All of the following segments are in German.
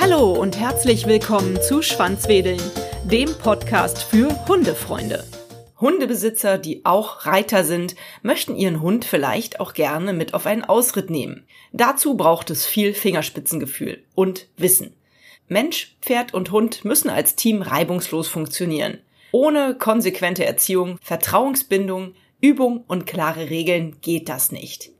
Hallo und herzlich willkommen zu Schwanzwedeln, dem Podcast für Hundefreunde. Hundebesitzer, die auch Reiter sind, möchten ihren Hund vielleicht auch gerne mit auf einen Ausritt nehmen. Dazu braucht es viel Fingerspitzengefühl und Wissen. Mensch, Pferd und Hund müssen als Team reibungslos funktionieren. Ohne konsequente Erziehung, Vertrauensbindung, Übung und klare Regeln geht das nicht.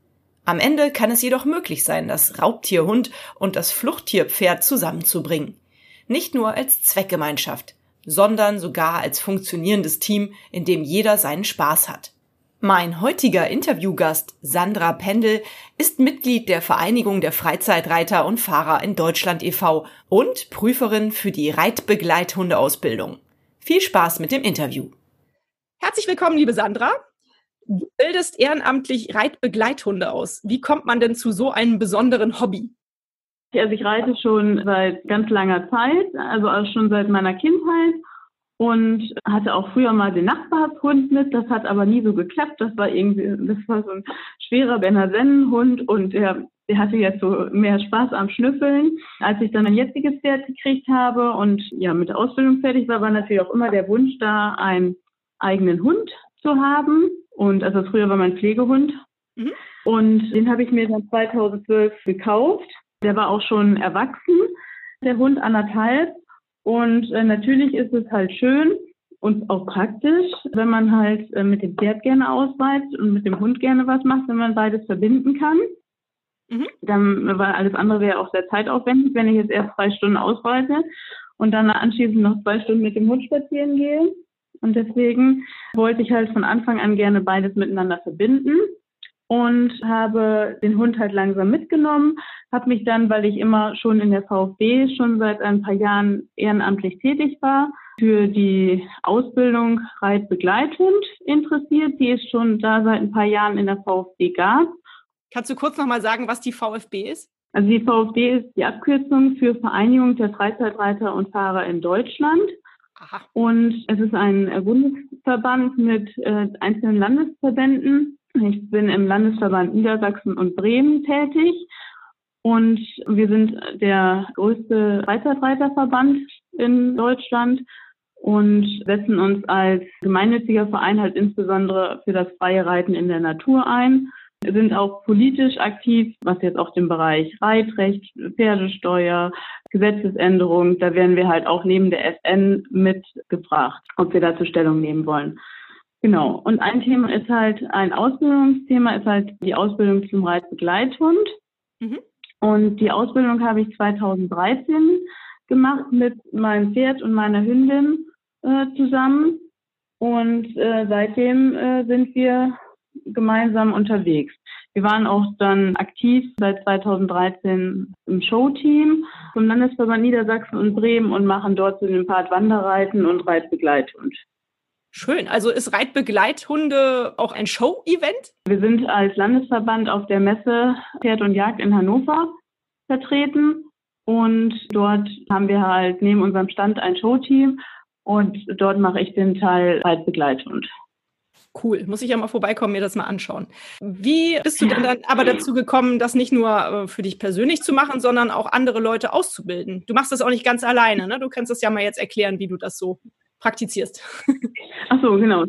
Am Ende kann es jedoch möglich sein, das Raubtierhund und das Fluchttierpferd zusammenzubringen. Nicht nur als Zweckgemeinschaft, sondern sogar als funktionierendes Team, in dem jeder seinen Spaß hat. Mein heutiger Interviewgast Sandra Pendel ist Mitglied der Vereinigung der Freizeitreiter und Fahrer in Deutschland e.V. und Prüferin für die Reitbegleithundeausbildung. Viel Spaß mit dem Interview. Herzlich willkommen, liebe Sandra. Du bildest ehrenamtlich Reitbegleithunde aus. Wie kommt man denn zu so einem besonderen Hobby? Also ich reite schon seit ganz langer Zeit, also schon seit meiner Kindheit und hatte auch früher mal den Nachbarshund mit. Das hat aber nie so geklappt. Das war irgendwie, das war so ein schwerer Bernardennen-Hund und der, der hatte jetzt so mehr Spaß am Schnüffeln. Als ich dann ein jetziges Pferd gekriegt habe und ja mit der Ausbildung fertig war, war natürlich auch immer der Wunsch da, einen eigenen Hund zu haben. Und also früher war mein Pflegehund. Mhm. Und den habe ich mir dann 2012 gekauft. Der war auch schon erwachsen, der Hund anderthalb. Und äh, natürlich ist es halt schön und auch praktisch, wenn man halt äh, mit dem Pferd gerne ausreizt und mit dem Hund gerne was macht, wenn man beides verbinden kann. Mhm. Dann, weil alles andere wäre auch sehr zeitaufwendig, wenn ich jetzt erst drei Stunden ausreite und dann anschließend noch zwei Stunden mit dem Hund spazieren gehe. Und deswegen wollte ich halt von Anfang an gerne beides miteinander verbinden und habe den Hund halt langsam mitgenommen, habe mich dann, weil ich immer schon in der VfB schon seit ein paar Jahren ehrenamtlich tätig war, für die Ausbildung Reitbegleithund interessiert, die es schon da seit ein paar Jahren in der VfB gab. Kannst du kurz nochmal sagen, was die VfB ist? Also die VfB ist die Abkürzung für Vereinigung der Freizeitreiter und Fahrer in Deutschland. Aha. Und es ist ein Bundesverband mit äh, einzelnen Landesverbänden ich bin im Landesverband Niedersachsen und Bremen tätig und wir sind der größte Freizeitreiterverband in Deutschland und setzen uns als gemeinnütziger Verein halt insbesondere für das freie Reiten in der Natur ein. Wir sind auch politisch aktiv, was jetzt auch den Bereich Reitrecht, Pferdesteuer, Gesetzesänderung, da werden wir halt auch neben der FN mitgefragt, ob wir dazu Stellung nehmen wollen. Genau. Und ein Thema ist halt, ein Ausbildungsthema ist halt die Ausbildung zum Reitbegleithund. Mhm. Und die Ausbildung habe ich 2013 gemacht mit meinem Pferd und meiner Hündin äh, zusammen. Und äh, seitdem äh, sind wir gemeinsam unterwegs. Wir waren auch dann aktiv seit 2013 im Showteam vom Landesverband Niedersachsen und Bremen und machen dort so den Part Wanderreiten und Reitbegleithund. Schön. Also ist Reitbegleithunde auch ein Show-Event? Wir sind als Landesverband auf der Messe Pferd und Jagd in Hannover vertreten. Und dort haben wir halt neben unserem Stand ein Showteam. Und dort mache ich den Teil Reitbegleithund. Cool, muss ich ja mal vorbeikommen, mir das mal anschauen. Wie bist du denn dann aber dazu gekommen, das nicht nur äh, für dich persönlich zu machen, sondern auch andere Leute auszubilden? Du machst das auch nicht ganz alleine, ne? Du kannst das ja mal jetzt erklären, wie du das so praktizierst. Ach so, genau.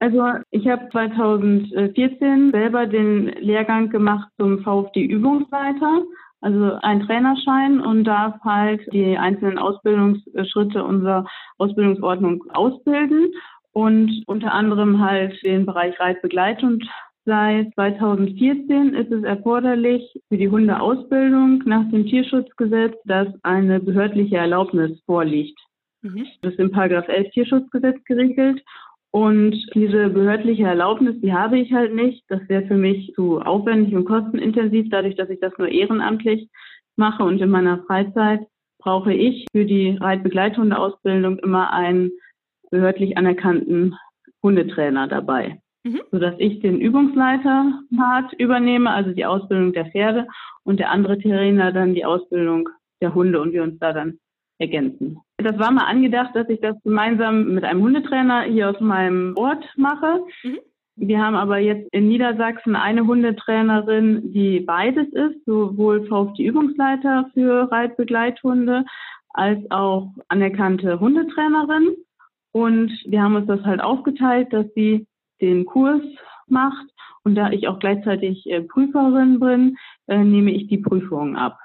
Also ich habe 2014 selber den Lehrgang gemacht zum VfD-Übungsleiter, also ein Trainerschein und darf halt die einzelnen Ausbildungsschritte unserer Ausbildungsordnung ausbilden und unter anderem halt den Bereich Reitbegleitung. Seit 2014 ist es erforderlich für die Hundeausbildung nach dem Tierschutzgesetz, dass eine behördliche Erlaubnis vorliegt. Mhm. Das ist im Paragraph 11 Tierschutzgesetz geregelt. Und diese behördliche Erlaubnis, die habe ich halt nicht. Das wäre für mich zu aufwendig und kostenintensiv, dadurch, dass ich das nur ehrenamtlich mache und in meiner Freizeit brauche ich für die Reitbegleithundeausbildung immer einen behördlich anerkannten Hundetrainer dabei, mhm. sodass ich den Übungsleiter-Part übernehme, also die Ausbildung der Pferde und der andere Trainer dann die Ausbildung der Hunde und wir uns da dann ergänzen. Das war mal angedacht, dass ich das gemeinsam mit einem Hundetrainer hier aus meinem Ort mache. Mhm. Wir haben aber jetzt in Niedersachsen eine Hundetrainerin, die beides ist, sowohl VfD-Übungsleiter für Reitbegleithunde als auch anerkannte Hundetrainerin. Und wir haben uns das halt aufgeteilt, dass sie den Kurs macht. Und da ich auch gleichzeitig äh, Prüferin bin, äh, nehme ich die Prüfungen ab.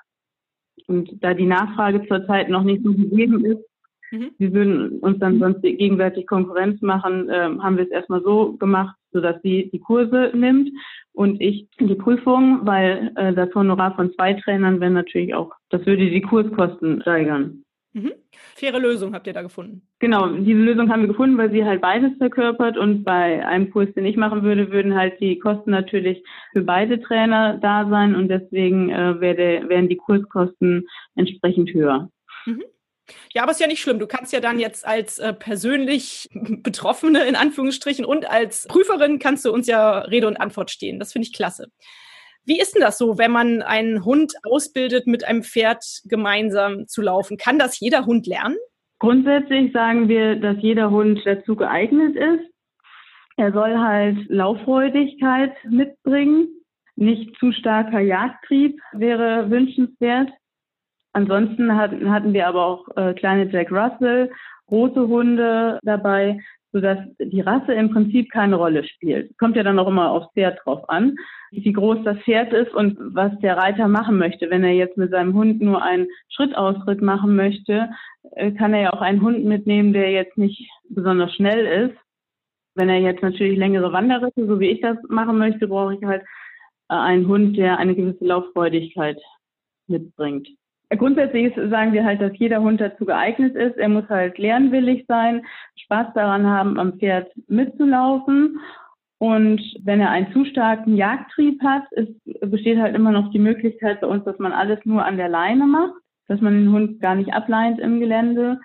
Und da die Nachfrage zurzeit noch nicht so gegeben ist, mhm. wir würden uns dann sonst gegenseitig Konkurrenz machen, äh, haben wir es erstmal so gemacht, sodass sie die Kurse nimmt und ich die Prüfung, weil äh, das Honorar von zwei Trainern wäre natürlich auch, das würde die Kurskosten steigern. Mhm. Faire Lösung habt ihr da gefunden. Genau, diese Lösung haben wir gefunden, weil sie halt beides verkörpert und bei einem Kurs, den ich machen würde, würden halt die Kosten natürlich für beide Trainer da sein und deswegen äh, werde, wären die Kurskosten entsprechend höher. Mhm. Ja, aber ist ja nicht schlimm. Du kannst ja dann jetzt als äh, persönlich Betroffene in Anführungsstrichen und als Prüferin kannst du uns ja Rede und Antwort stehen. Das finde ich klasse. Wie ist denn das so, wenn man einen Hund ausbildet, mit einem Pferd gemeinsam zu laufen? Kann das jeder Hund lernen? Grundsätzlich sagen wir, dass jeder Hund dazu geeignet ist. Er soll halt Lauffreudigkeit mitbringen. Nicht zu starker Jagdtrieb wäre wünschenswert. Ansonsten hatten wir aber auch äh, kleine Jack Russell, große Hunde dabei, sodass die Rasse im Prinzip keine Rolle spielt. Kommt ja dann auch immer aufs Pferd drauf an, wie groß das Pferd ist und was der Reiter machen möchte. Wenn er jetzt mit seinem Hund nur einen Schrittausritt machen möchte, äh, kann er ja auch einen Hund mitnehmen, der jetzt nicht besonders schnell ist. Wenn er jetzt natürlich längere Wanderritte, so wie ich das machen möchte, brauche ich halt äh, einen Hund, der eine gewisse Lauffreudigkeit mitbringt. Grundsätzlich sagen wir halt, dass jeder Hund dazu geeignet ist. Er muss halt lernwillig sein, Spaß daran haben, am Pferd mitzulaufen. Und wenn er einen zu starken Jagdtrieb hat, ist, besteht halt immer noch die Möglichkeit bei uns, dass man alles nur an der Leine macht, dass man den Hund gar nicht ableint im Gelände.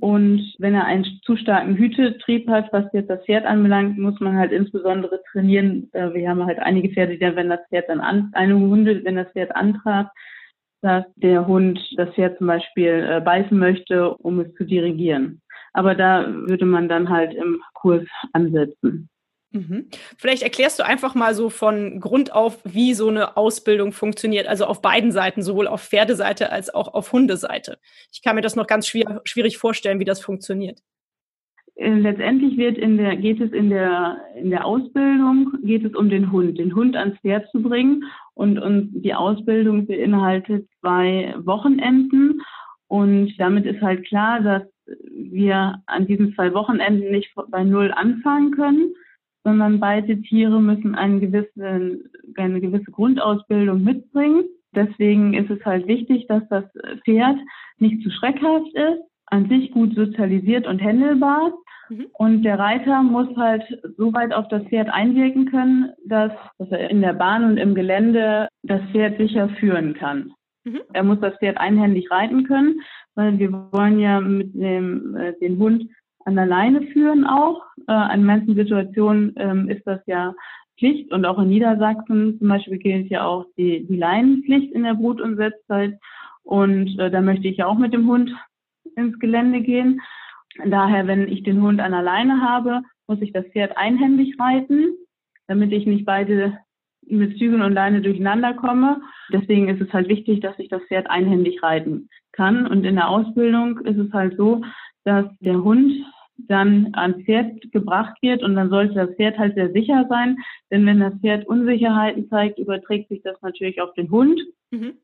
Und wenn er einen zu starken Hütetrieb hat, was jetzt das Pferd anbelangt, muss man halt insbesondere trainieren. Äh, wir haben halt einige Pferde, die dann, wenn das Pferd dann an, eine Hunde, wenn das Pferd antrat, dass der Hund das Pferd zum Beispiel äh, beißen möchte, um es zu dirigieren. Aber da würde man dann halt im Kurs ansetzen. Mhm. Vielleicht erklärst du einfach mal so von Grund auf, wie so eine Ausbildung funktioniert, also auf beiden Seiten, sowohl auf Pferdeseite als auch auf Hundeseite. Ich kann mir das noch ganz schwierig, schwierig vorstellen, wie das funktioniert. Äh, letztendlich wird in der, geht es in der, in der Ausbildung, geht es um den Hund, den Hund ans Pferd zu bringen. Und, und die Ausbildung beinhaltet zwei Wochenenden. Und damit ist halt klar, dass wir an diesen zwei Wochenenden nicht bei Null anfangen können, sondern beide Tiere müssen eine gewisse, eine gewisse Grundausbildung mitbringen. Deswegen ist es halt wichtig, dass das Pferd nicht zu schreckhaft ist, an sich gut sozialisiert und händelbar. Mhm. Und der Reiter muss halt so weit auf das Pferd einwirken können, dass, dass er in der Bahn und im Gelände das Pferd sicher führen kann. Mhm. Er muss das Pferd einhändig reiten können, weil wir wollen ja mit dem äh, den Hund an der Leine führen auch. Äh, in manchen Situationen ähm, ist das ja Pflicht und auch in Niedersachsen zum Beispiel gilt ja auch die, die Leinenpflicht in der Brut- und Setzzeit. Und äh, da möchte ich ja auch mit dem Hund ins Gelände gehen. Daher, wenn ich den Hund an der Leine habe, muss ich das Pferd einhändig reiten, damit ich nicht beide mit Zügeln und Leine durcheinander komme. Deswegen ist es halt wichtig, dass ich das Pferd einhändig reiten kann. Und in der Ausbildung ist es halt so, dass der Hund dann ans Pferd gebracht wird und dann sollte das Pferd halt sehr sicher sein, denn wenn das Pferd Unsicherheiten zeigt, überträgt sich das natürlich auf den Hund. Mhm.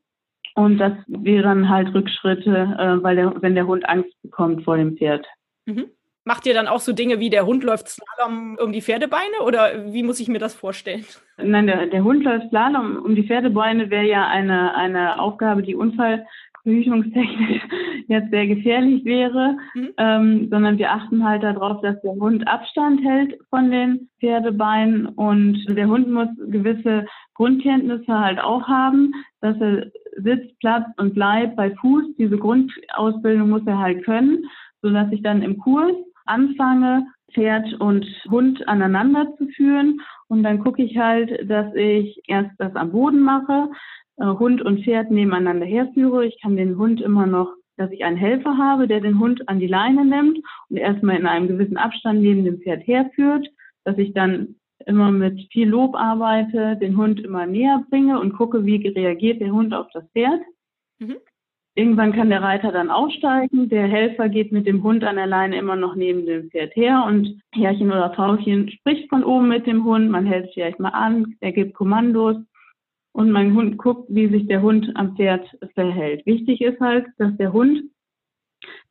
Und das wären halt Rückschritte, äh, weil der, wenn der Hund Angst bekommt vor dem Pferd. Mhm. Macht ihr dann auch so Dinge wie der Hund läuft Slalom um die Pferdebeine oder wie muss ich mir das vorstellen? Nein, der, der Hund läuft Slalom um die Pferdebeine wäre ja eine, eine Aufgabe, die unfallverhütungstechnisch jetzt sehr gefährlich wäre, mhm. ähm, sondern wir achten halt darauf, dass der Hund Abstand hält von den Pferdebeinen und der Hund muss gewisse Grundkenntnisse halt auch haben, dass er sitzt, Platz und bleibt bei Fuß. Diese Grundausbildung muss er halt können sodass ich dann im Kurs anfange, Pferd und Hund aneinander zu führen. Und dann gucke ich halt, dass ich erst das am Boden mache, äh, Hund und Pferd nebeneinander herführe. Ich kann den Hund immer noch, dass ich einen Helfer habe, der den Hund an die Leine nimmt und erstmal in einem gewissen Abstand neben dem Pferd herführt, dass ich dann immer mit viel Lob arbeite, den Hund immer näher bringe und gucke, wie reagiert der Hund auf das Pferd. Mhm. Irgendwann kann der Reiter dann aussteigen. Der Helfer geht mit dem Hund an der Leine immer noch neben dem Pferd her und Herrchen oder Frauchen spricht von oben mit dem Hund. Man hält vielleicht mal an, er gibt Kommandos und mein Hund guckt, wie sich der Hund am Pferd verhält. Wichtig ist halt, dass der Hund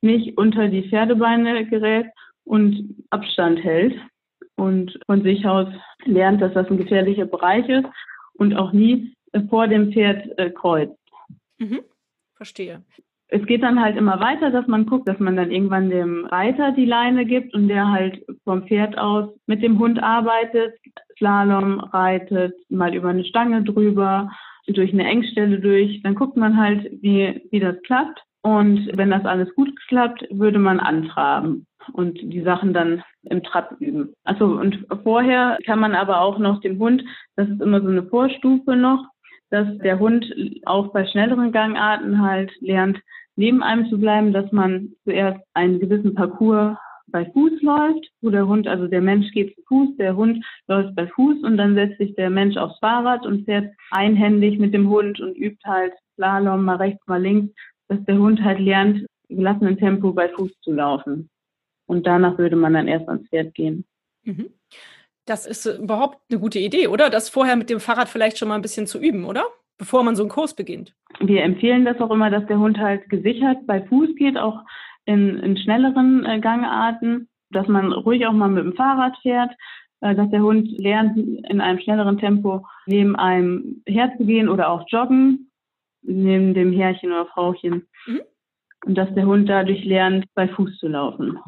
nicht unter die Pferdebeine gerät und Abstand hält und von sich aus lernt, dass das ein gefährlicher Bereich ist und auch nie vor dem Pferd äh, kreuzt. Mhm. Verstehe. Es geht dann halt immer weiter, dass man guckt, dass man dann irgendwann dem Reiter die Leine gibt und der halt vom Pferd aus mit dem Hund arbeitet, Slalom reitet, mal über eine Stange drüber, durch eine Engstelle durch. Dann guckt man halt, wie, wie das klappt. Und wenn das alles gut klappt, würde man antraben und die Sachen dann im Trab üben. Also und vorher kann man aber auch noch dem Hund, das ist immer so eine Vorstufe noch, dass der Hund auch bei schnelleren Gangarten halt lernt, neben einem zu bleiben, dass man zuerst einen gewissen Parcours bei Fuß läuft, wo der Hund, also der Mensch geht zu Fuß, der Hund läuft bei Fuß und dann setzt sich der Mensch aufs Fahrrad und fährt einhändig mit dem Hund und übt halt Slalom mal rechts, mal links, dass der Hund halt lernt, gelassenen Tempo bei Fuß zu laufen. Und danach würde man dann erst ans Pferd gehen. Mhm. Das ist äh, überhaupt eine gute Idee, oder? Das vorher mit dem Fahrrad vielleicht schon mal ein bisschen zu üben, oder? Bevor man so einen Kurs beginnt. Wir empfehlen das auch immer, dass der Hund halt gesichert bei Fuß geht, auch in, in schnelleren äh, Gangarten, dass man ruhig auch mal mit dem Fahrrad fährt, äh, dass der Hund lernt, in einem schnelleren Tempo neben einem herzugehen oder auch joggen, neben dem Herrchen oder Frauchen. Mhm. Und dass der Hund dadurch lernt, bei Fuß zu laufen.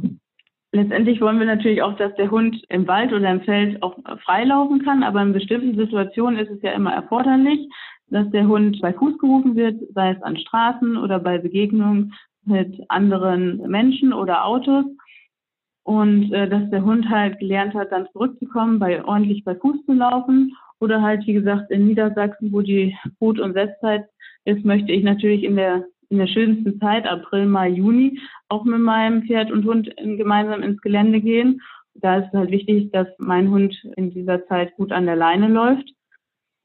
Letztendlich wollen wir natürlich auch, dass der Hund im Wald oder im Feld auch freilaufen kann, aber in bestimmten Situationen ist es ja immer erforderlich, dass der Hund bei Fuß gerufen wird, sei es an Straßen oder bei Begegnungen mit anderen Menschen oder Autos. Und äh, dass der Hund halt gelernt hat, dann zurückzukommen, bei ordentlich bei Fuß zu laufen. Oder halt, wie gesagt, in Niedersachsen, wo die Brut- und Setzzeit ist, möchte ich natürlich in der in der schönsten Zeit, April, Mai, Juni, auch mit meinem Pferd und Hund gemeinsam ins Gelände gehen. Da ist es halt wichtig, dass mein Hund in dieser Zeit gut an der Leine läuft,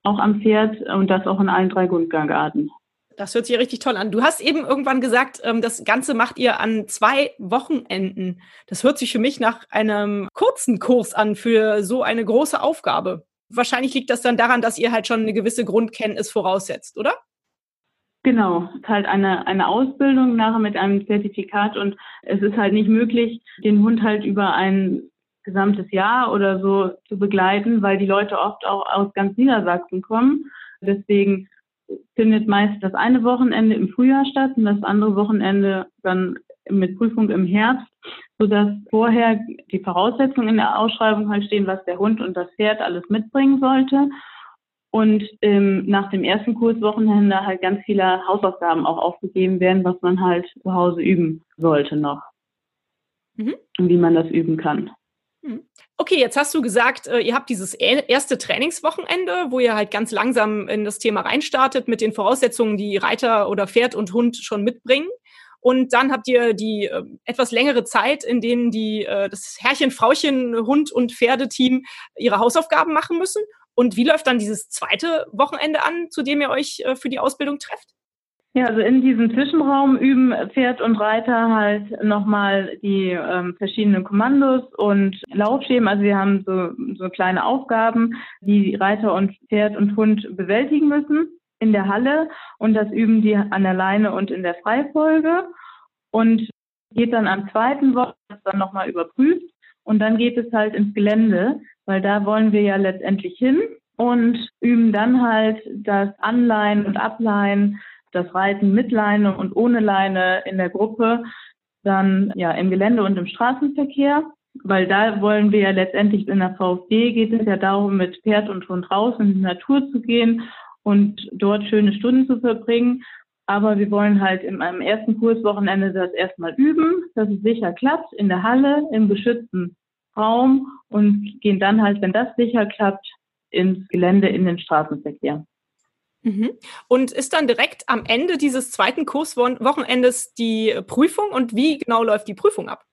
auch am Pferd und das auch in allen drei Grundgangarten. Das hört sich richtig toll an. Du hast eben irgendwann gesagt, ähm, das Ganze macht ihr an zwei Wochenenden. Das hört sich für mich nach einem kurzen Kurs an für so eine große Aufgabe. Wahrscheinlich liegt das dann daran, dass ihr halt schon eine gewisse Grundkenntnis voraussetzt, oder? Genau, es ist halt eine, eine Ausbildung nachher mit einem Zertifikat und es ist halt nicht möglich, den Hund halt über ein gesamtes Jahr oder so zu begleiten, weil die Leute oft auch aus ganz Niedersachsen kommen. Deswegen findet meist das eine Wochenende im Frühjahr statt und das andere Wochenende dann mit Prüfung im Herbst, sodass vorher die Voraussetzungen in der Ausschreibung halt stehen, was der Hund und das Pferd alles mitbringen sollte und ähm, nach dem ersten Kurswochenende halt ganz viele Hausaufgaben auch aufgegeben werden, was man halt zu Hause üben sollte noch. Mhm. Und wie man das üben kann. Mhm. Okay, jetzt hast du gesagt, äh, ihr habt dieses erste Trainingswochenende, wo ihr halt ganz langsam in das Thema reinstartet mit den Voraussetzungen, die Reiter oder Pferd und Hund schon mitbringen. Und dann habt ihr die äh, etwas längere Zeit, in denen die, äh, das Herrchen, Frauchen, Hund und Pferdeteam ihre Hausaufgaben machen müssen. Und wie läuft dann dieses zweite Wochenende an, zu dem ihr euch äh, für die Ausbildung trefft? Ja, also in diesem Zwischenraum üben Pferd und Reiter halt nochmal die ähm, verschiedenen Kommandos und Laufschemen. Also wir haben so, so kleine Aufgaben, die Reiter und Pferd und Hund bewältigen müssen in der Halle und das üben die an der Leine und in der Freifolge und geht dann am zweiten Wochenende dann nochmal überprüft und dann geht es halt ins Gelände weil da wollen wir ja letztendlich hin und üben dann halt das Anleihen und Ableihen, das Reiten mit Leine und ohne Leine in der Gruppe, dann ja im Gelände und im Straßenverkehr, weil da wollen wir ja letztendlich in der VfD geht es ja darum, mit Pferd und Hund raus in die Natur zu gehen und dort schöne Stunden zu verbringen. Aber wir wollen halt in einem ersten Kurswochenende das erstmal üben, dass es sicher klappt, in der Halle, im geschützten Raum und gehen dann halt, wenn das sicher klappt, ins Gelände in den Straßenverkehr. Mhm. Und ist dann direkt am Ende dieses zweiten Kurswochenendes die Prüfung und wie genau läuft die Prüfung ab?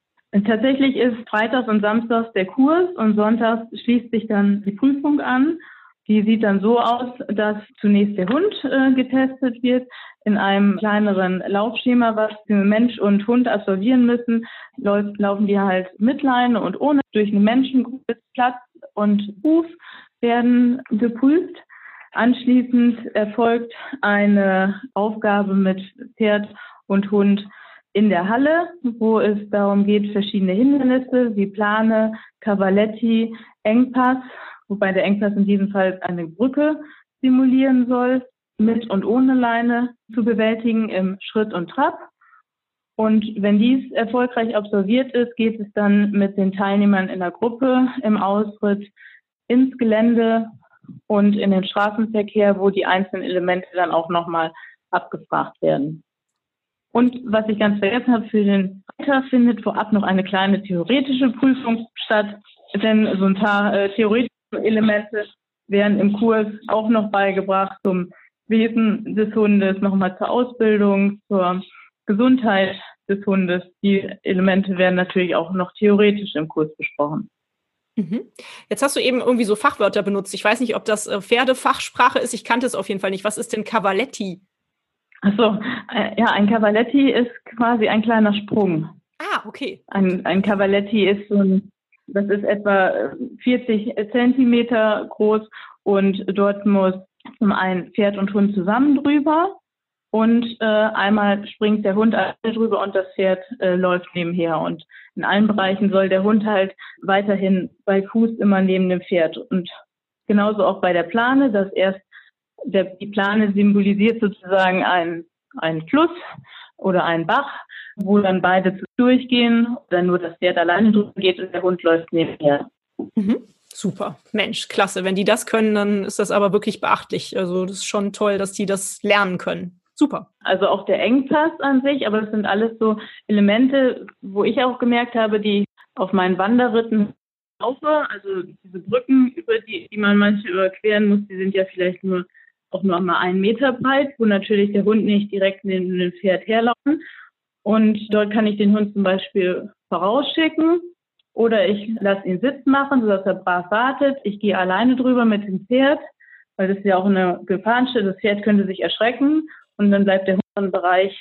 Tatsächlich ist Freitags und Samstags der Kurs und Sonntags schließt sich dann die Prüfung an. Die sieht dann so aus, dass zunächst der Hund äh, getestet wird in einem kleineren Laufschema, was Mensch und Hund absolvieren müssen. Läuft, laufen die halt mit Leine und ohne durch eine Menschengruppe Platz und Ruf werden geprüft. Anschließend erfolgt eine Aufgabe mit Pferd und Hund in der Halle, wo es darum geht, verschiedene Hindernisse wie Plane, Cavaletti, Engpass, wobei der Engpass in diesem Fall eine Brücke simulieren soll, mit und ohne Leine zu bewältigen im Schritt und Trab. Und wenn dies erfolgreich absolviert ist, geht es dann mit den Teilnehmern in der Gruppe im Ausritt ins Gelände und in den Straßenverkehr, wo die einzelnen Elemente dann auch nochmal abgefragt werden. Und was ich ganz vergessen habe, für den Reiter findet vorab noch eine kleine theoretische Prüfung statt, denn so ein paar äh, theoretische Elemente werden im Kurs auch noch beigebracht zum Wesen des Hundes, nochmal zur Ausbildung, zur Gesundheit des Hundes. Die Elemente werden natürlich auch noch theoretisch im Kurs besprochen. Mhm. Jetzt hast du eben irgendwie so Fachwörter benutzt. Ich weiß nicht, ob das äh, Pferdefachsprache ist. Ich kannte es auf jeden Fall nicht. Was ist denn Cavaletti? Achso, äh, ja, ein Cavaletti ist quasi ein kleiner Sprung. Ah, okay. Ein, ein Cavaletti ist so ein, das ist etwa 40 äh, Zentimeter groß und dort muss zum einen Pferd und Hund zusammen drüber und äh, einmal springt der Hund drüber und das Pferd äh, läuft nebenher. Und in allen Bereichen soll der Hund halt weiterhin bei Fuß immer neben dem Pferd. Und genauso auch bei der Plane, dass erst der, die Plane symbolisiert sozusagen ein, ein Fluss oder ein Bach, wo dann beide durchgehen, dann nur das Pferd alleine drüber geht und der Hund läuft nebenher. Mhm. Super, Mensch, klasse. Wenn die das können, dann ist das aber wirklich beachtlich. Also das ist schon toll, dass die das lernen können. Super. Also auch der Engpass an sich, aber das sind alles so Elemente, wo ich auch gemerkt habe, die auf meinen Wanderritten laufe. Also diese Brücken, über die, die man manchmal überqueren muss, die sind ja vielleicht nur auch nur mal einen Meter breit, wo natürlich der Hund nicht direkt neben dem Pferd herlaufen. Und dort kann ich den Hund zum Beispiel vorausschicken oder ich lasse ihn Sitz machen, sodass er brav wartet. Ich gehe alleine drüber mit dem Pferd, weil das ist ja auch eine Gefahrenstelle. Das Pferd könnte sich erschrecken und dann bleibt der Hund im Bereich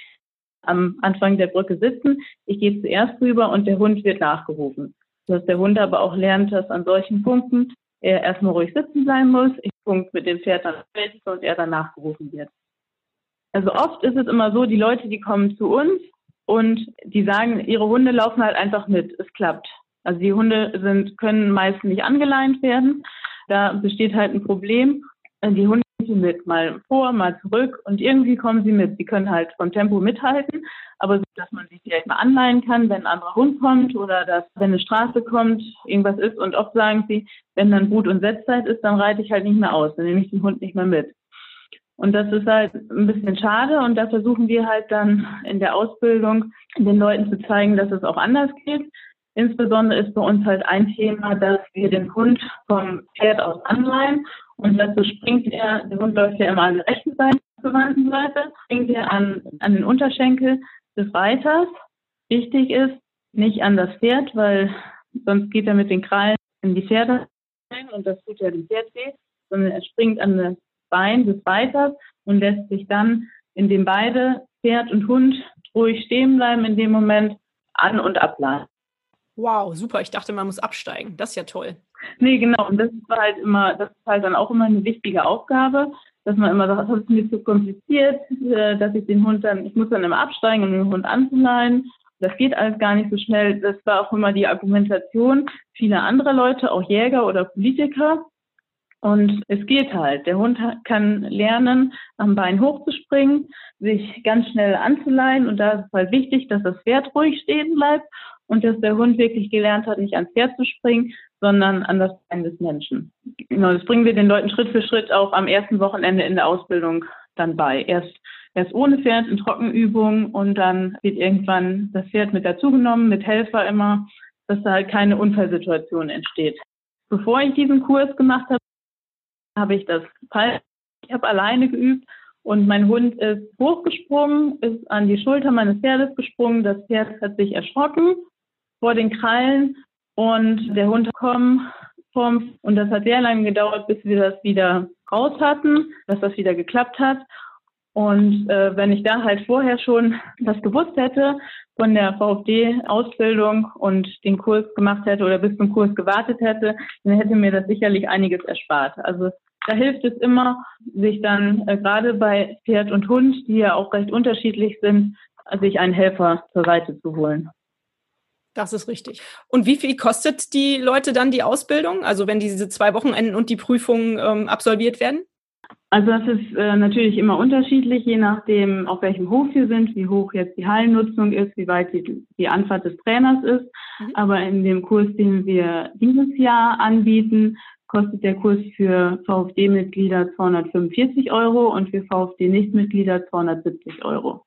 am Anfang der Brücke sitzen. Ich gehe zuerst rüber und der Hund wird nachgerufen. Dass der Hund aber auch lernt, dass an solchen Punkten er erstmal ruhig sitzen bleiben muss, ich Punkt mit dem Pferd dann und er dann nachgerufen wird. Also oft ist es immer so, die Leute, die kommen zu uns und die sagen, ihre Hunde laufen halt einfach mit. Es klappt. Also die Hunde sind, können meist nicht angeleint werden. Da besteht halt ein Problem. Die Hunde mit, mal vor, mal zurück und irgendwie kommen sie mit. Sie können halt vom Tempo mithalten, aber so, dass man sich vielleicht mal anleihen kann, wenn ein anderer Hund kommt oder dass, wenn eine Straße kommt, irgendwas ist und oft sagen sie, wenn dann Brut- und Setzzeit ist, dann reite ich halt nicht mehr aus, dann nehme ich den Hund nicht mehr mit. Und das ist halt ein bisschen schade und da versuchen wir halt dann in der Ausbildung den Leuten zu zeigen, dass es auch anders geht. Insbesondere ist bei uns halt ein Thema, dass wir den Hund vom Pferd aus anleihen und dazu springt er, der Hund läuft ja immer an der rechten Seite, zur Seite, springt er an, an den Unterschenkel des Reiters. Wichtig ist, nicht an das Pferd, weil sonst geht er mit den Krallen in die Pferde rein und das tut ja dem Pferd weh, sondern er springt an das Bein des Reiters und lässt sich dann, indem beide, Pferd und Hund, ruhig stehen bleiben, in dem Moment an- und abladen. Wow, super. Ich dachte, man muss absteigen. Das ist ja toll. Nee, genau. Und das war halt immer, das ist halt dann auch immer eine wichtige Aufgabe, dass man immer sagt, das ist mir zu kompliziert, äh, dass ich den Hund dann, ich muss dann immer absteigen, um den Hund anzuleihen. Das geht alles gar nicht so schnell. Das war auch immer die Argumentation vieler anderer Leute, auch Jäger oder Politiker. Und es geht halt. Der Hund kann lernen, am Bein hochzuspringen, sich ganz schnell anzuleihen. Und da ist es halt wichtig, dass das Pferd ruhig stehen bleibt und dass der Hund wirklich gelernt hat, nicht ans Pferd zu springen, sondern an das Bein des Menschen. Genau, das bringen wir den Leuten Schritt für Schritt auch am ersten Wochenende in der Ausbildung dann bei. Erst, erst ohne Pferd in Trockenübungen und dann wird irgendwann das Pferd mit dazugenommen, mit Helfer immer, dass da halt keine Unfallsituation entsteht. Bevor ich diesen Kurs gemacht habe, habe ich das Fall, ich habe alleine geübt und mein Hund ist hochgesprungen, ist an die Schulter meines Pferdes gesprungen, das Pferd hat sich erschrocken vor den Krallen und der Hund kommt vom, und das hat sehr lange gedauert, bis wir das wieder raus hatten, dass das wieder geklappt hat. Und äh, wenn ich da halt vorher schon das gewusst hätte von der VfD-Ausbildung und den Kurs gemacht hätte oder bis zum Kurs gewartet hätte, dann hätte mir das sicherlich einiges erspart. Also da hilft es immer, sich dann äh, gerade bei Pferd und Hund, die ja auch recht unterschiedlich sind, sich einen Helfer zur Seite zu holen. Das ist richtig. Und wie viel kostet die Leute dann die Ausbildung? Also wenn diese zwei Wochenenden und die Prüfungen ähm, absolviert werden? Also das ist äh, natürlich immer unterschiedlich, je nachdem, auf welchem Hof wir sind, wie hoch jetzt die Hallennutzung ist, wie weit die, die Anfahrt des Trainers ist. Mhm. Aber in dem Kurs, den wir dieses Jahr anbieten, kostet der Kurs für VfD-Mitglieder 245 Euro und für VfD-Nichtmitglieder 270 Euro.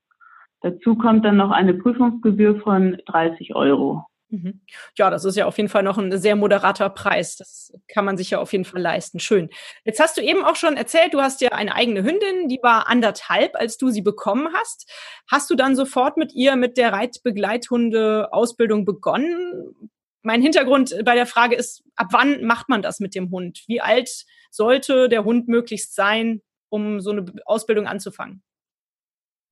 Dazu kommt dann noch eine Prüfungsgebühr von 30 Euro. Mhm. Ja, das ist ja auf jeden Fall noch ein sehr moderater Preis. Das kann man sich ja auf jeden Fall leisten. Schön. Jetzt hast du eben auch schon erzählt, du hast ja eine eigene Hündin, die war anderthalb, als du sie bekommen hast. Hast du dann sofort mit ihr mit der Reitbegleithunde-Ausbildung begonnen? Mein Hintergrund bei der Frage ist, ab wann macht man das mit dem Hund? Wie alt sollte der Hund möglichst sein, um so eine Ausbildung anzufangen?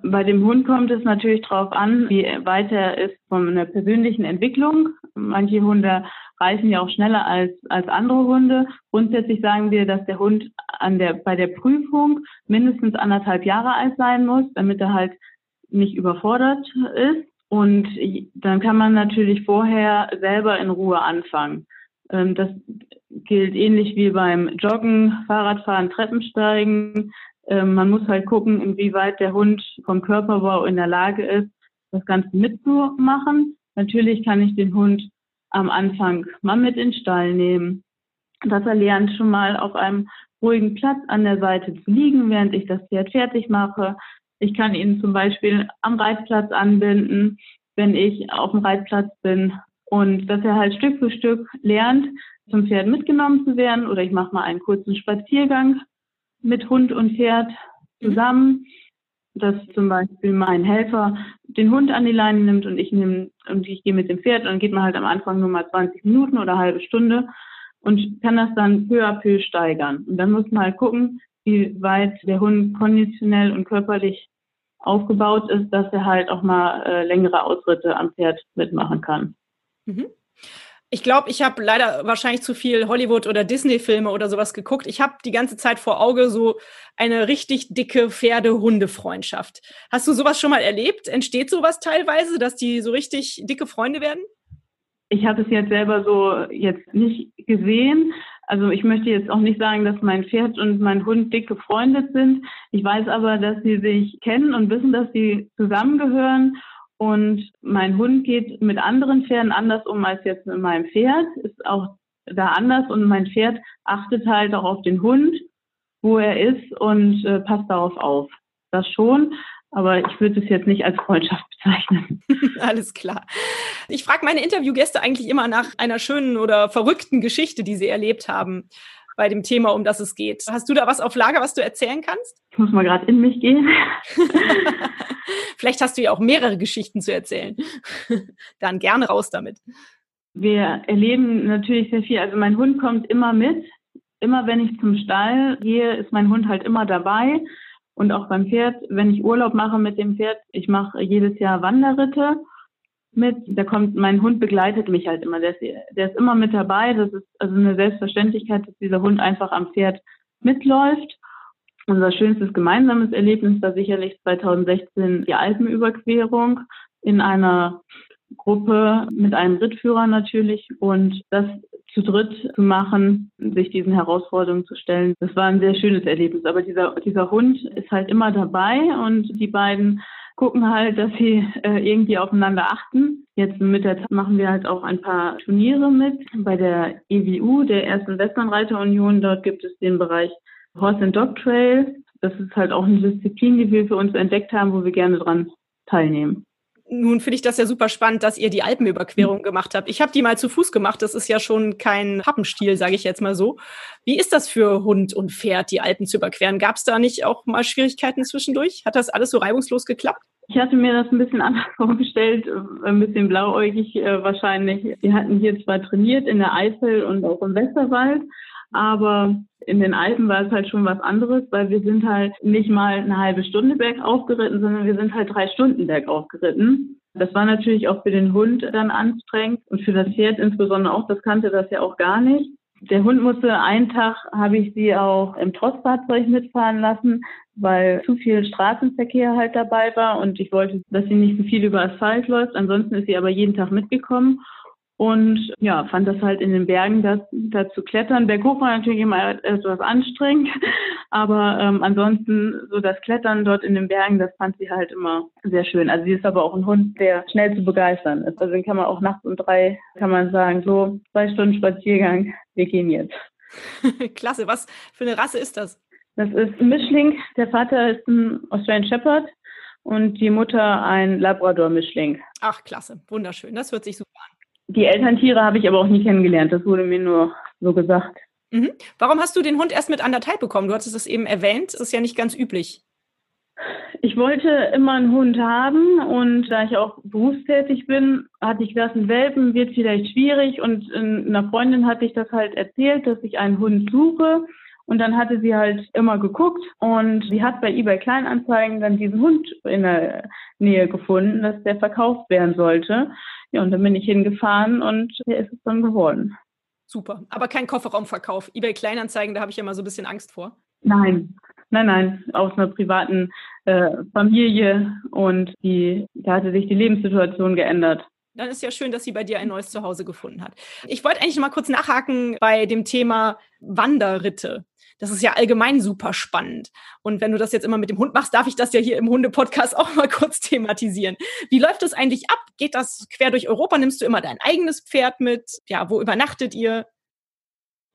Bei dem Hund kommt es natürlich darauf an, wie weit er ist von der persönlichen Entwicklung. Manche Hunde reifen ja auch schneller als, als andere Hunde. Grundsätzlich sagen wir, dass der Hund an der, bei der Prüfung mindestens anderthalb Jahre alt sein muss, damit er halt nicht überfordert ist. Und dann kann man natürlich vorher selber in Ruhe anfangen. Ähm, das gilt ähnlich wie beim Joggen, Fahrradfahren, Treppensteigen. Ähm, man muss halt gucken, inwieweit der Hund vom Körperbau in der Lage ist, das Ganze mitzumachen. Natürlich kann ich den Hund am Anfang mal mit in den Stall nehmen, dass er lernt, schon mal auf einem ruhigen Platz an der Seite zu liegen, während ich das Pferd fertig mache. Ich kann ihn zum Beispiel am Reitplatz anbinden, wenn ich auf dem Reitplatz bin und dass er halt Stück für Stück lernt, zum Pferd mitgenommen zu werden oder ich mache mal einen kurzen Spaziergang mit Hund und Pferd zusammen, dass zum Beispiel mein Helfer den Hund an die Leine nimmt und ich nehme und ich gehe mit dem Pferd und dann geht man halt am Anfang nur mal 20 Minuten oder eine halbe Stunde und kann das dann peu à peu steigern. Und dann muss man halt gucken, wie weit der Hund konditionell und körperlich aufgebaut ist, dass er halt auch mal äh, längere Ausritte am Pferd mitmachen kann. Mhm. Ich glaube, ich habe leider wahrscheinlich zu viel Hollywood- oder Disney-Filme oder sowas geguckt. Ich habe die ganze Zeit vor Auge so eine richtig dicke Pferde-Hunde-Freundschaft. Hast du sowas schon mal erlebt? Entsteht sowas teilweise, dass die so richtig dicke Freunde werden? Ich habe es jetzt selber so jetzt nicht gesehen. Also ich möchte jetzt auch nicht sagen, dass mein Pferd und mein Hund dick befreundet sind. Ich weiß aber, dass sie sich kennen und wissen, dass sie zusammengehören und mein Hund geht mit anderen Pferden anders um als jetzt mit meinem Pferd, ist auch da anders und mein Pferd achtet halt auch auf den Hund, wo er ist und äh, passt darauf auf. Das schon, aber ich würde es jetzt nicht als Freundschaft bezeichnen. Alles klar. Ich frage meine Interviewgäste eigentlich immer nach einer schönen oder verrückten Geschichte, die sie erlebt haben bei dem Thema, um das es geht. Hast du da was auf Lager, was du erzählen kannst? Ich muss mal gerade in mich gehen. Vielleicht hast du ja auch mehrere Geschichten zu erzählen. Dann gerne raus damit. Wir erleben natürlich sehr viel. Also mein Hund kommt immer mit. Immer wenn ich zum Stall gehe, ist mein Hund halt immer dabei. Und auch beim Pferd, wenn ich Urlaub mache mit dem Pferd, ich mache jedes Jahr Wanderritte mit. Da kommt, mein Hund begleitet mich halt immer. Der ist, der ist immer mit dabei. Das ist also eine Selbstverständlichkeit, dass dieser Hund einfach am Pferd mitläuft. Unser schönstes gemeinsames Erlebnis war sicherlich 2016 die Alpenüberquerung in einer Gruppe mit einem Rittführer natürlich und das zu dritt zu machen, sich diesen Herausforderungen zu stellen, das war ein sehr schönes Erlebnis. Aber dieser, dieser Hund ist halt immer dabei und die beiden gucken halt, dass sie äh, irgendwie aufeinander achten. Jetzt mit der Zeit machen wir halt auch ein paar Turniere mit bei der EWU, der ersten Westernreiterunion. Dort gibt es den Bereich Horse and Dog Trail. Das ist halt auch eine Disziplin, die wir für uns entdeckt haben, wo wir gerne dran teilnehmen nun finde ich das ja super spannend, dass ihr die Alpenüberquerung gemacht habt. Ich habe die mal zu Fuß gemacht. Das ist ja schon kein Pappenstiel, sage ich jetzt mal so. Wie ist das für Hund und Pferd, die Alpen zu überqueren? Gab es da nicht auch mal Schwierigkeiten zwischendurch? Hat das alles so reibungslos geklappt? Ich hatte mir das ein bisschen anders vorgestellt, ein bisschen blauäugig äh, wahrscheinlich. Wir hatten hier zwar trainiert in der Eifel und auch im Westerwald, aber in den Alpen war es halt schon was anderes, weil wir sind halt nicht mal eine halbe Stunde bergauf geritten, sondern wir sind halt drei Stunden bergauf geritten. Das war natürlich auch für den Hund dann anstrengend und für das Pferd insbesondere auch, das kannte das ja auch gar nicht. Der Hund musste einen Tag, habe ich sie auch im Trossfahrzeug mitfahren lassen, weil zu viel Straßenverkehr halt dabei war und ich wollte, dass sie nicht so viel über Asphalt läuft. Ansonsten ist sie aber jeden Tag mitgekommen und ja, fand das halt in den Bergen da, da zu klettern. Berghoch war natürlich immer etwas anstrengend, aber ähm, ansonsten so das Klettern dort in den Bergen, das fand sie halt immer sehr schön. Also sie ist aber auch ein Hund, der schnell zu begeistern ist. Also den kann man auch nachts um drei, kann man sagen, so zwei Stunden Spaziergang, wir gehen jetzt. Klasse, was für eine Rasse ist das? Das ist ein Mischling. Der Vater ist ein Australian Shepherd und die Mutter ein Labrador-Mischling. Ach, klasse, wunderschön. Das hört sich super an. Die Elterntiere habe ich aber auch nie kennengelernt. Das wurde mir nur so gesagt. Mhm. Warum hast du den Hund erst mit anderthalb bekommen? Du hattest es eben erwähnt. Das ist ja nicht ganz üblich. Ich wollte immer einen Hund haben und da ich auch berufstätig bin, hatte ich gedacht, ein Welpen wird vielleicht schwierig und einer Freundin hatte ich das halt erzählt, dass ich einen Hund suche. Und dann hatte sie halt immer geguckt und sie hat bei eBay Kleinanzeigen dann diesen Hund in der Nähe gefunden, dass der verkauft werden sollte. Ja, und dann bin ich hingefahren und der ist es dann geworden. Super. Aber kein Kofferraumverkauf. eBay Kleinanzeigen, da habe ich ja mal so ein bisschen Angst vor. Nein, nein, nein. Aus einer privaten äh, Familie und die, da hatte sich die Lebenssituation geändert. Dann ist ja schön, dass sie bei dir ein neues Zuhause gefunden hat. Ich wollte eigentlich noch mal kurz nachhaken bei dem Thema Wanderritte. Das ist ja allgemein super spannend. Und wenn du das jetzt immer mit dem Hund machst, darf ich das ja hier im Hunde-Podcast auch mal kurz thematisieren. Wie läuft das eigentlich ab? Geht das quer durch Europa? Nimmst du immer dein eigenes Pferd mit? Ja, wo übernachtet ihr?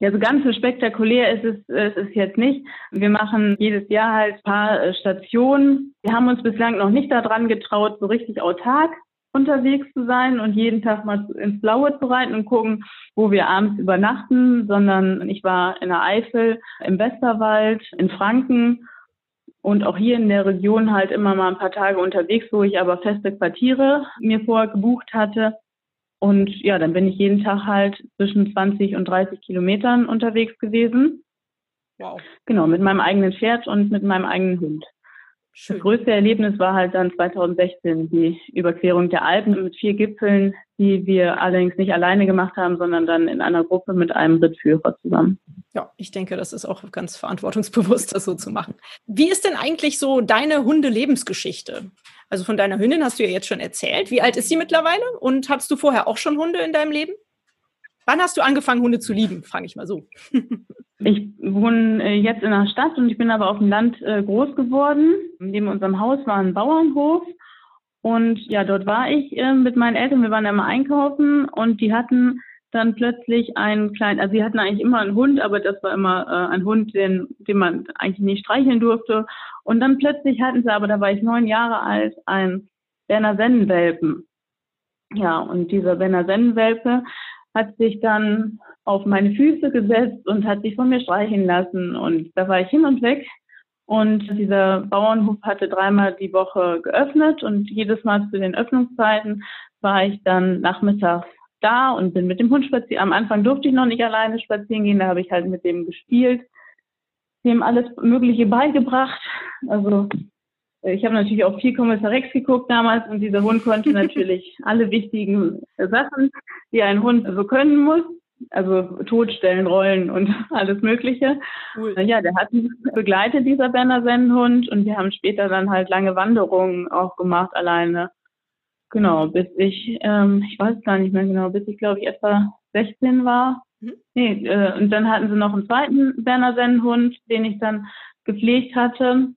Ja, so ganz so spektakulär ist es, es ist jetzt nicht. Wir machen jedes Jahr halt ein paar äh, Stationen. Wir haben uns bislang noch nicht daran getraut, so richtig autark unterwegs zu sein und jeden Tag mal ins Blaue zu reiten und gucken, wo wir abends übernachten, sondern ich war in der Eifel, im Westerwald, in Franken und auch hier in der Region halt immer mal ein paar Tage unterwegs, wo ich aber feste Quartiere mir vorher gebucht hatte. Und ja, dann bin ich jeden Tag halt zwischen 20 und 30 Kilometern unterwegs gewesen. Wow. Genau, mit meinem eigenen Pferd und mit meinem eigenen Hund. Schön. Das größte Erlebnis war halt dann 2016 die Überquerung der Alpen mit vier Gipfeln, die wir allerdings nicht alleine gemacht haben, sondern dann in einer Gruppe mit einem Rittführer zusammen. Ja, ich denke, das ist auch ganz verantwortungsbewusst, das so zu machen. Wie ist denn eigentlich so deine Hunde-Lebensgeschichte? Also von deiner Hündin hast du ja jetzt schon erzählt. Wie alt ist sie mittlerweile? Und hattest du vorher auch schon Hunde in deinem Leben? Wann hast du angefangen, Hunde zu lieben? Frage ich mal so. Ich wohne äh, jetzt in der Stadt und ich bin aber auf dem Land äh, groß geworden. Neben unserem Haus war ein Bauernhof. Und ja, dort war ich äh, mit meinen Eltern. Wir waren immer einkaufen und die hatten dann plötzlich einen kleinen, also sie hatten eigentlich immer einen Hund, aber das war immer äh, ein Hund, den, den man eigentlich nicht streicheln durfte. Und dann plötzlich hatten sie, aber da war ich neun Jahre alt, einen Berner Sennenwelpen. Ja, und dieser Berner Sennenwelpe hat sich dann auf meine Füße gesetzt und hat sich von mir streicheln lassen. Und da war ich hin und weg. Und dieser Bauernhof hatte dreimal die Woche geöffnet und jedes Mal zu den Öffnungszeiten war ich dann nachmittags da und bin mit dem Hund spazieren. Am Anfang durfte ich noch nicht alleine spazieren gehen, da habe ich halt mit dem gespielt, dem alles Mögliche beigebracht. Also ich habe natürlich auch viel Kommissar Rex geguckt damals und dieser Hund konnte natürlich alle wichtigen Sachen, die ein Hund so können muss. Also Todstellen, Rollen und alles Mögliche. Cool. Ja, der hat mich begleitet, dieser Berner Sennenhund, und wir haben später dann halt lange Wanderungen auch gemacht alleine. Genau, bis ich, ähm, ich weiß gar nicht mehr genau, bis ich glaube ich etwa 16 war. Mhm. Nee, äh, und dann hatten sie noch einen zweiten Berner Sennenhund, den ich dann gepflegt hatte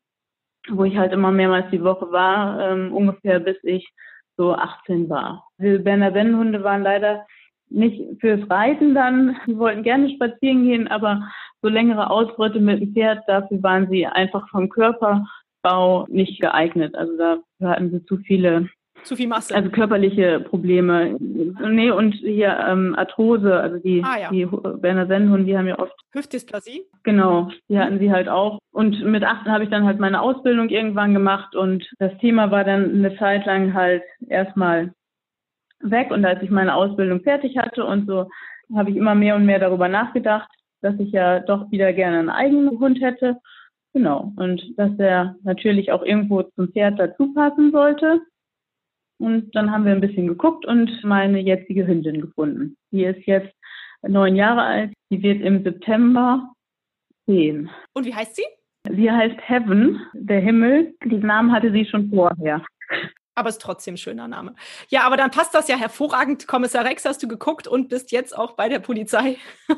wo ich halt immer mehrmals die Woche war, ähm, ungefähr bis ich so 18 war. Die Berner Sennenhunde waren leider nicht fürs Reiten dann. Sie wollten gerne spazieren gehen, aber so längere Ausritte mit dem Pferd, dafür waren sie einfach vom Körperbau nicht geeignet. Also da hatten sie zu viele Zu viel Masse. Also körperliche Probleme. Nee, und hier ähm, Arthrose, also die, ah, ja. die Berner Sennenhunden, die haben ja oft. Hüftdysplasie? Genau, die hatten sie halt auch. Und mit 18 habe ich dann halt meine Ausbildung irgendwann gemacht und das Thema war dann eine Zeit lang halt erstmal weg. Und als ich meine Ausbildung fertig hatte und so, habe ich immer mehr und mehr darüber nachgedacht, dass ich ja doch wieder gerne einen eigenen Hund hätte. Genau. Und dass er natürlich auch irgendwo zum Pferd dazu passen sollte. Und dann haben wir ein bisschen geguckt und meine jetzige Hündin gefunden. Die ist jetzt neun Jahre alt. Die wird im September zehn. Und wie heißt sie? Sie heißt Heaven, der Himmel. Diesen Namen hatte sie schon vorher aber ist trotzdem ein schöner Name. Ja, aber dann passt das ja hervorragend. Kommissar Rex hast du geguckt und bist jetzt auch bei der Polizei.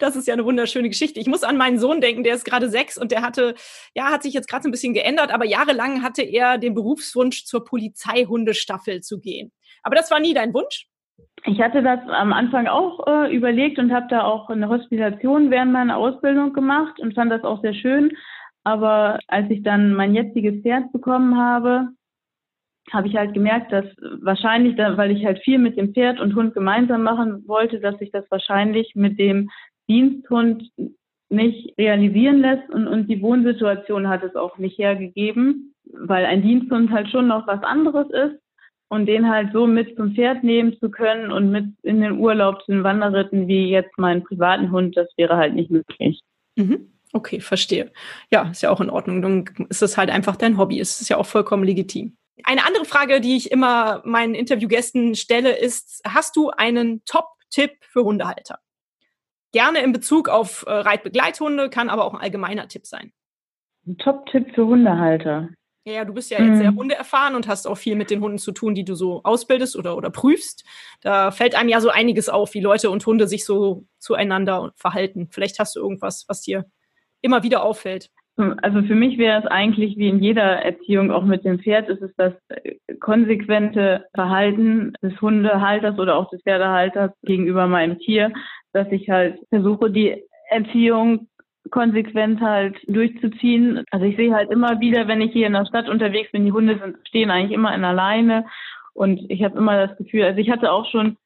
das ist ja eine wunderschöne Geschichte. Ich muss an meinen Sohn denken, der ist gerade sechs und der hatte, ja, hat sich jetzt gerade so ein bisschen geändert, aber jahrelang hatte er den Berufswunsch, zur Polizeihundestaffel zu gehen. Aber das war nie dein Wunsch? Ich hatte das am Anfang auch äh, überlegt und habe da auch eine Hospitation während meiner Ausbildung gemacht und fand das auch sehr schön. Aber als ich dann mein jetziges Pferd bekommen habe, habe ich halt gemerkt, dass wahrscheinlich, weil ich halt viel mit dem Pferd und Hund gemeinsam machen wollte, dass sich das wahrscheinlich mit dem Diensthund nicht realisieren lässt und, und die Wohnsituation hat es auch nicht hergegeben, weil ein Diensthund halt schon noch was anderes ist und den halt so mit zum Pferd nehmen zu können und mit in den Urlaub zu den Wanderritten wie jetzt meinen privaten Hund, das wäre halt nicht möglich. Mhm. Okay, verstehe. Ja, ist ja auch in Ordnung. Dann ist es halt einfach dein Hobby. Es ist ja auch vollkommen legitim. Eine andere Frage, die ich immer meinen Interviewgästen stelle, ist, hast du einen Top-Tipp für Hundehalter? Gerne in Bezug auf äh, Reitbegleithunde, kann aber auch ein allgemeiner Tipp sein. Ein Top-Tipp für Hundehalter. Ja, ja, du bist ja jetzt sehr hm. hundeerfahren und hast auch viel mit den Hunden zu tun, die du so ausbildest oder, oder prüfst. Da fällt einem ja so einiges auf, wie Leute und Hunde sich so zueinander verhalten. Vielleicht hast du irgendwas, was dir immer wieder auffällt. Also für mich wäre es eigentlich wie in jeder Erziehung, auch mit dem Pferd, ist es das konsequente Verhalten des Hundehalters oder auch des Pferdehalters gegenüber meinem Tier, dass ich halt versuche, die Erziehung konsequent halt durchzuziehen. Also ich sehe halt immer wieder, wenn ich hier in der Stadt unterwegs bin, die Hunde sind, stehen eigentlich immer in alleine und ich habe immer das Gefühl, also ich hatte auch schon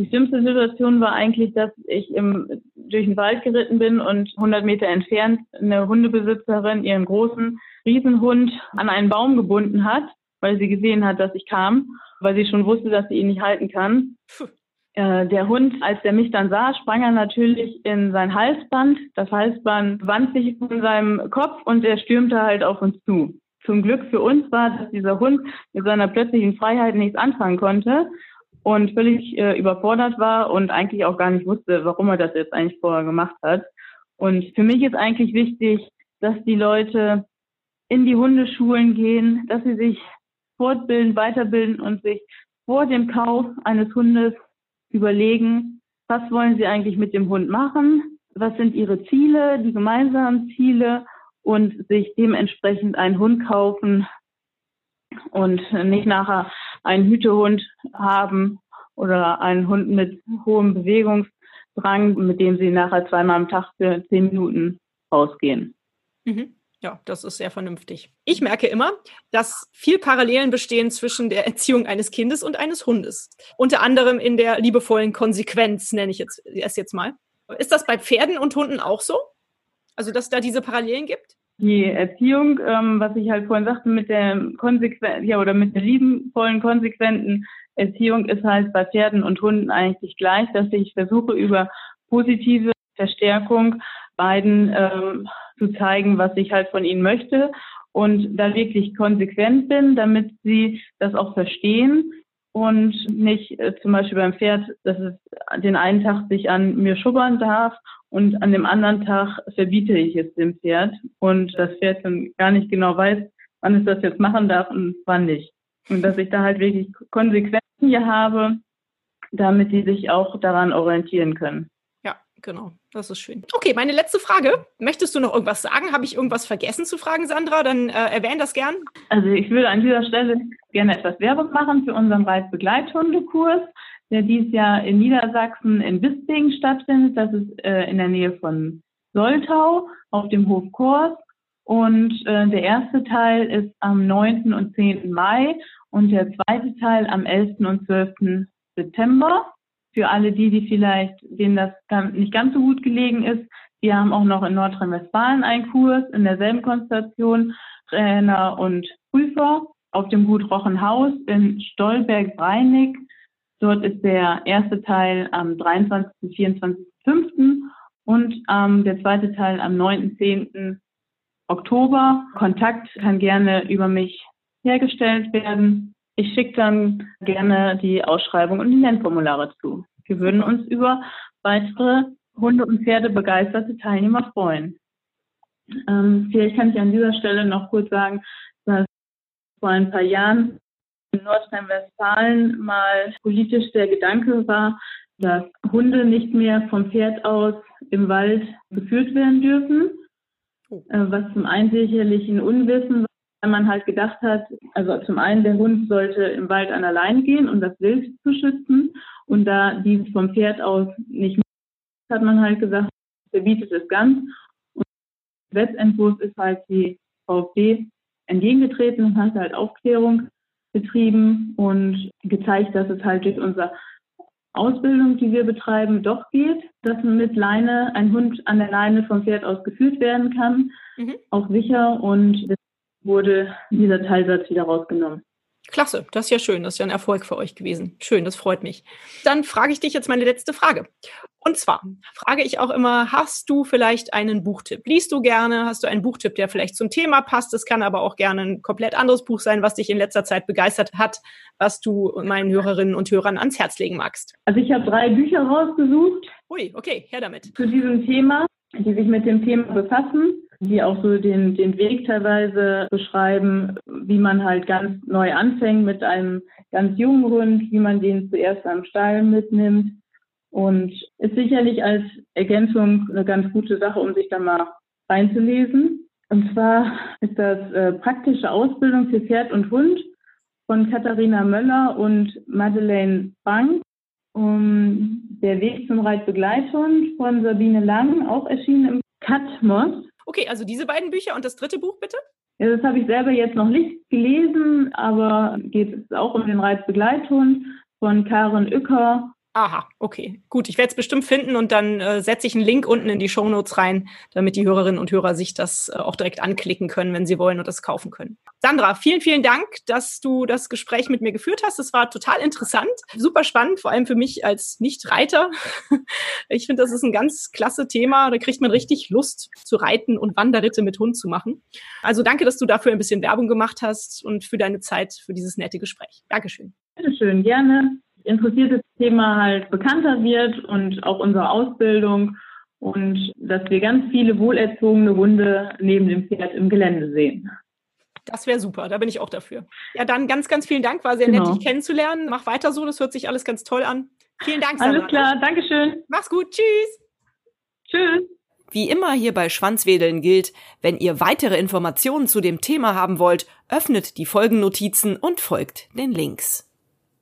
die schlimmste Situation war eigentlich, dass ich im, durch den Wald geritten bin und 100 Meter entfernt eine Hundebesitzerin ihren großen Riesenhund an einen Baum gebunden hat, weil sie gesehen hat, dass ich kam, weil sie schon wusste, dass sie ihn nicht halten kann. Äh, der Hund, als er mich dann sah, sprang er natürlich in sein Halsband. Das Halsband wand sich von seinem Kopf und er stürmte halt auf uns zu. Zum Glück für uns war, dass dieser Hund mit seiner plötzlichen Freiheit nichts anfangen konnte und völlig äh, überfordert war und eigentlich auch gar nicht wusste, warum er das jetzt eigentlich vorher gemacht hat. Und für mich ist eigentlich wichtig, dass die Leute in die Hundeschulen gehen, dass sie sich fortbilden, weiterbilden und sich vor dem Kauf eines Hundes überlegen, was wollen sie eigentlich mit dem Hund machen, was sind ihre Ziele, die gemeinsamen Ziele und sich dementsprechend einen Hund kaufen und nicht nachher einen Hütehund haben oder einen Hund mit hohem Bewegungsdrang, mit dem sie nachher zweimal am Tag für zehn Minuten rausgehen. Mhm. Ja, das ist sehr vernünftig. Ich merke immer, dass viel Parallelen bestehen zwischen der Erziehung eines Kindes und eines Hundes. Unter anderem in der liebevollen Konsequenz, nenne ich jetzt, es jetzt mal. Ist das bei Pferden und Hunden auch so? Also, dass da diese Parallelen gibt? Die Erziehung, ähm, was ich halt vorhin sagte, mit der konsequenten, ja, oder mit der liebenvollen, konsequenten Erziehung ist halt bei Pferden und Hunden eigentlich gleich, dass ich versuche, über positive Verstärkung beiden ähm, zu zeigen, was ich halt von ihnen möchte und da wirklich konsequent bin, damit sie das auch verstehen und nicht äh, zum Beispiel beim Pferd, dass es den einen Tag sich an mir schubbern darf und an dem anderen Tag verbiete ich es dem Pferd und das Pferd dann gar nicht genau weiß, wann es das jetzt machen darf und wann nicht. Und dass ich da halt wirklich Konsequenzen hier habe, damit sie sich auch daran orientieren können. Ja, genau. Das ist schön. Okay, meine letzte Frage. Möchtest du noch irgendwas sagen? Habe ich irgendwas vergessen zu fragen, Sandra? Dann äh, erwähne das gern. Also ich würde an dieser Stelle gerne etwas Werbung machen für unseren Reitbegleithundekurs der dies Jahr in Niedersachsen in Bisping stattfindet. Das ist äh, in der Nähe von Soltau auf dem Hof Kors. Und äh, der erste Teil ist am 9. und 10. Mai und der zweite Teil am 11. und 12. September. Für alle die, die vielleicht, denen das nicht ganz so gut gelegen ist, wir haben auch noch in Nordrhein-Westfalen einen Kurs in derselben Konstellation, Trainer und Prüfer auf dem Gut Rochenhaus in Stolberg-Breinig. Dort ist der erste Teil am 23. 24. 5. und ähm, der zweite Teil am 9. 10. Oktober. Kontakt kann gerne über mich hergestellt werden. Ich schicke dann gerne die Ausschreibung und die Nennformulare zu. Wir würden uns über weitere Hunde- und Pferde begeisterte Teilnehmer freuen. Ähm, vielleicht kann ich an dieser Stelle noch kurz sagen, dass vor ein paar Jahren in Nordrhein-Westfalen mal politisch der Gedanke war, dass Hunde nicht mehr vom Pferd aus im Wald geführt werden dürfen, oh. äh, was zum einen sicherlich ein Unwissen, weil man halt gedacht hat, also zum einen der Hund sollte im Wald an allein gehen, um das Wild zu schützen und da dies vom Pferd aus nicht hat man halt gesagt, verbietet es ganz. Und der Wettentwurf ist halt die VfB entgegengetreten und hat halt Aufklärung betrieben und gezeigt, dass es halt durch unsere Ausbildung, die wir betreiben, doch geht, dass mit Leine ein Hund an der Leine vom Pferd aus geführt werden kann, mhm. auch sicher und wurde dieser Teilsatz wieder rausgenommen. Klasse, das ist ja schön, das ist ja ein Erfolg für euch gewesen. Schön, das freut mich. Dann frage ich dich jetzt meine letzte Frage. Und zwar frage ich auch immer, hast du vielleicht einen Buchtipp? Liest du gerne? Hast du einen Buchtipp, der vielleicht zum Thema passt? Es kann aber auch gerne ein komplett anderes Buch sein, was dich in letzter Zeit begeistert hat, was du meinen Hörerinnen und Hörern ans Herz legen magst. Also ich habe drei Bücher rausgesucht. Ui, okay, her damit. Zu diesem Thema, die sich mit dem Thema befassen die auch so den, den Weg teilweise beschreiben, wie man halt ganz neu anfängt mit einem ganz jungen Hund, wie man den zuerst am Stall mitnimmt. Und ist sicherlich als Ergänzung eine ganz gute Sache, um sich da mal reinzulesen. Und zwar ist das äh, praktische Ausbildung für Pferd und Hund von Katharina Möller und Madeleine Bank. Um, der Weg zum Reitbegleithund von Sabine Lang, auch erschienen im Katmos. Okay, also diese beiden Bücher und das dritte Buch bitte? Ja, das habe ich selber jetzt noch nicht gelesen, aber geht es auch um den Reizbegleithund von Karen Uecker Aha, okay. Gut, ich werde es bestimmt finden und dann äh, setze ich einen Link unten in die Show Notes rein, damit die Hörerinnen und Hörer sich das äh, auch direkt anklicken können, wenn sie wollen und das kaufen können. Sandra, vielen, vielen Dank, dass du das Gespräch mit mir geführt hast. Es war total interessant, super spannend, vor allem für mich als Nicht-Reiter. Ich finde, das ist ein ganz klasse Thema. Da kriegt man richtig Lust zu reiten und Wanderritte mit Hund zu machen. Also danke, dass du dafür ein bisschen Werbung gemacht hast und für deine Zeit, für dieses nette Gespräch. Dankeschön. Bitteschön, gerne interessiert das Thema halt bekannter wird und auch unsere Ausbildung und dass wir ganz viele wohlerzogene Hunde neben dem Pferd im Gelände sehen. Das wäre super, da bin ich auch dafür. Ja, dann ganz, ganz vielen Dank, war sehr genau. nett, dich kennenzulernen. Mach weiter so, das hört sich alles ganz toll an. Vielen Dank, Sandra. Alles klar, Dankeschön. Mach's gut, tschüss. Tschüss. Wie immer hier bei Schwanzwedeln gilt, wenn ihr weitere Informationen zu dem Thema haben wollt, öffnet die Folgennotizen und folgt den Links.